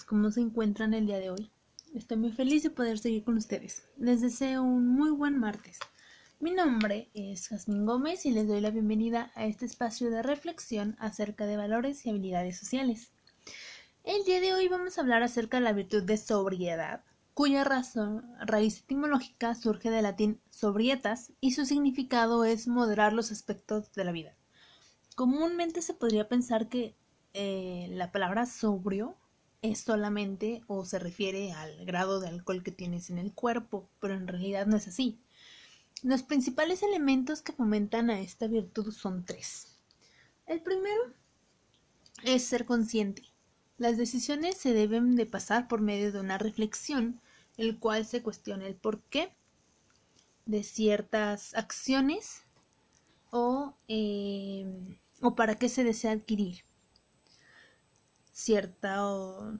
¿cómo se encuentran el día de hoy? Estoy muy feliz de poder seguir con ustedes. Les deseo un muy buen martes. Mi nombre es Jasmine Gómez y les doy la bienvenida a este espacio de reflexión acerca de valores y habilidades sociales. El día de hoy vamos a hablar acerca de la virtud de sobriedad, cuya razón, raíz etimológica surge del latín sobrietas y su significado es moderar los aspectos de la vida. Comúnmente se podría pensar que eh, la palabra sobrio es solamente o se refiere al grado de alcohol que tienes en el cuerpo, pero en realidad no es así. Los principales elementos que fomentan a esta virtud son tres. El primero es ser consciente. Las decisiones se deben de pasar por medio de una reflexión, el cual se cuestiona el porqué de ciertas acciones o, eh, o para qué se desea adquirir cierto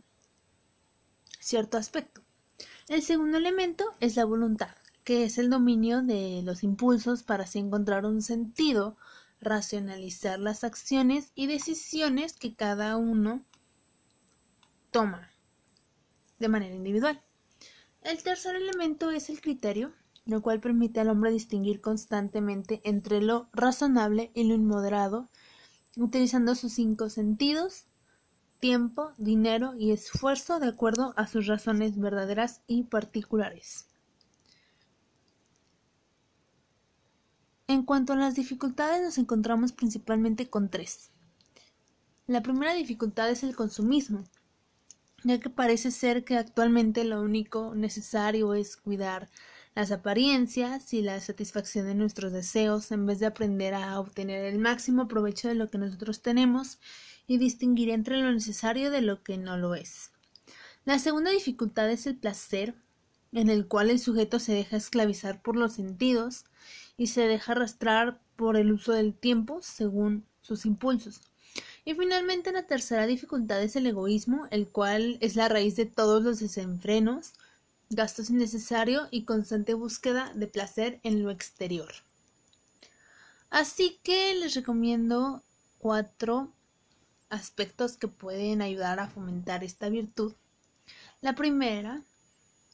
aspecto. El segundo elemento es la voluntad, que es el dominio de los impulsos para así encontrar un sentido, racionalizar las acciones y decisiones que cada uno toma de manera individual. El tercer elemento es el criterio, lo cual permite al hombre distinguir constantemente entre lo razonable y lo inmoderado, utilizando sus cinco sentidos tiempo, dinero y esfuerzo de acuerdo a sus razones verdaderas y particulares. En cuanto a las dificultades nos encontramos principalmente con tres. La primera dificultad es el consumismo, ya que parece ser que actualmente lo único necesario es cuidar las apariencias y la satisfacción de nuestros deseos en vez de aprender a obtener el máximo provecho de lo que nosotros tenemos y distinguir entre lo necesario de lo que no lo es. La segunda dificultad es el placer, en el cual el sujeto se deja esclavizar por los sentidos y se deja arrastrar por el uso del tiempo según sus impulsos. Y finalmente la tercera dificultad es el egoísmo, el cual es la raíz de todos los desenfrenos, gastos innecesarios y constante búsqueda de placer en lo exterior. Así que les recomiendo cuatro aspectos que pueden ayudar a fomentar esta virtud. La primera,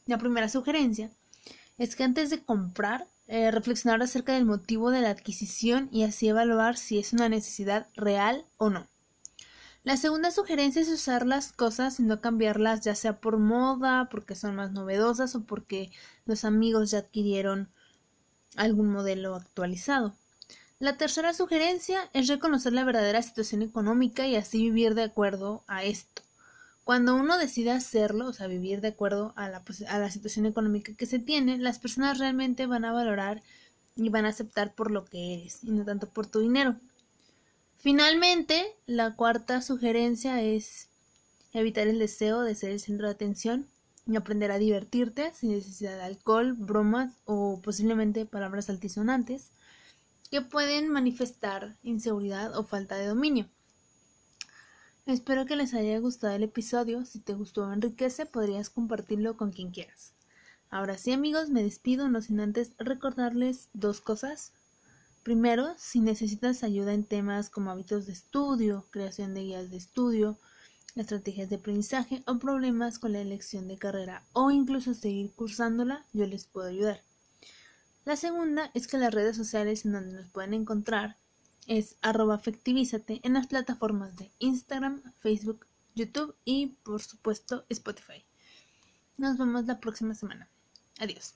la primera sugerencia es que antes de comprar, eh, reflexionar acerca del motivo de la adquisición y así evaluar si es una necesidad real o no. La segunda sugerencia es usar las cosas y no cambiarlas ya sea por moda, porque son más novedosas o porque los amigos ya adquirieron algún modelo actualizado. La tercera sugerencia es reconocer la verdadera situación económica y así vivir de acuerdo a esto. Cuando uno decide hacerlo, o sea, vivir de acuerdo a la, pues, a la situación económica que se tiene, las personas realmente van a valorar y van a aceptar por lo que eres y no tanto por tu dinero. Finalmente, la cuarta sugerencia es evitar el deseo de ser el centro de atención y aprender a divertirte sin necesidad de alcohol, bromas o posiblemente palabras altisonantes que pueden manifestar inseguridad o falta de dominio. Espero que les haya gustado el episodio. Si te gustó o enriquece, podrías compartirlo con quien quieras. Ahora sí, amigos, me despido, no sin antes recordarles dos cosas. Primero, si necesitas ayuda en temas como hábitos de estudio, creación de guías de estudio, estrategias de aprendizaje o problemas con la elección de carrera o incluso seguir cursándola, yo les puedo ayudar. La segunda es que las redes sociales en donde nos pueden encontrar es arroba afectivízate en las plataformas de Instagram, Facebook, YouTube y por supuesto Spotify. Nos vemos la próxima semana. Adiós.